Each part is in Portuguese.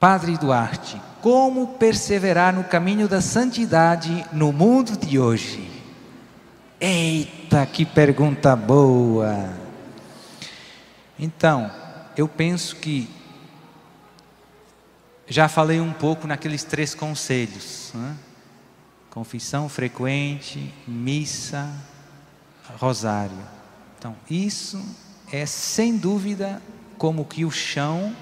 Padre Duarte, como perseverar no caminho da santidade no mundo de hoje? Eita, que pergunta boa! Então, eu penso que já falei um pouco naqueles três conselhos: né? confissão frequente, missa, rosário. Então, isso é sem dúvida como que o chão.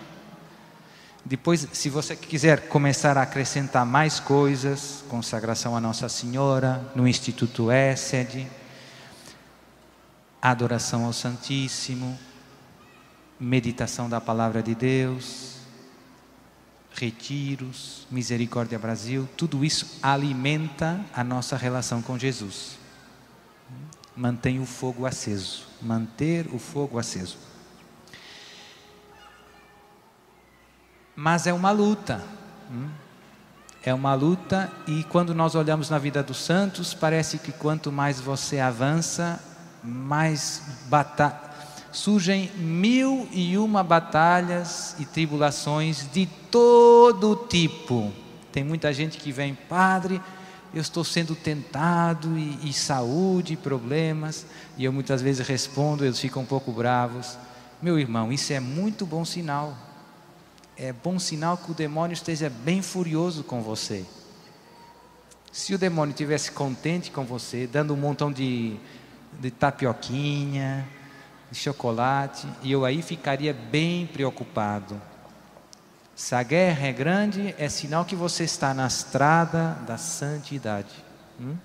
Depois, se você quiser começar a acrescentar mais coisas, consagração a Nossa Senhora, no Instituto Essed, adoração ao Santíssimo, meditação da Palavra de Deus, retiros, Misericórdia Brasil, tudo isso alimenta a nossa relação com Jesus. Mantém o fogo aceso, manter o fogo aceso. Mas é uma luta. É uma luta, e quando nós olhamos na vida dos santos, parece que quanto mais você avança, mais batalha surgem mil e uma batalhas e tribulações de todo tipo. Tem muita gente que vem, padre, eu estou sendo tentado e, e saúde, problemas, e eu muitas vezes respondo, eles ficam um pouco bravos. Meu irmão, isso é muito bom sinal. É bom sinal que o demônio esteja bem furioso com você. Se o demônio estivesse contente com você, dando um montão de, de tapioquinha, de chocolate, e eu aí ficaria bem preocupado. Se a guerra é grande, é sinal que você está na estrada da santidade. Hum?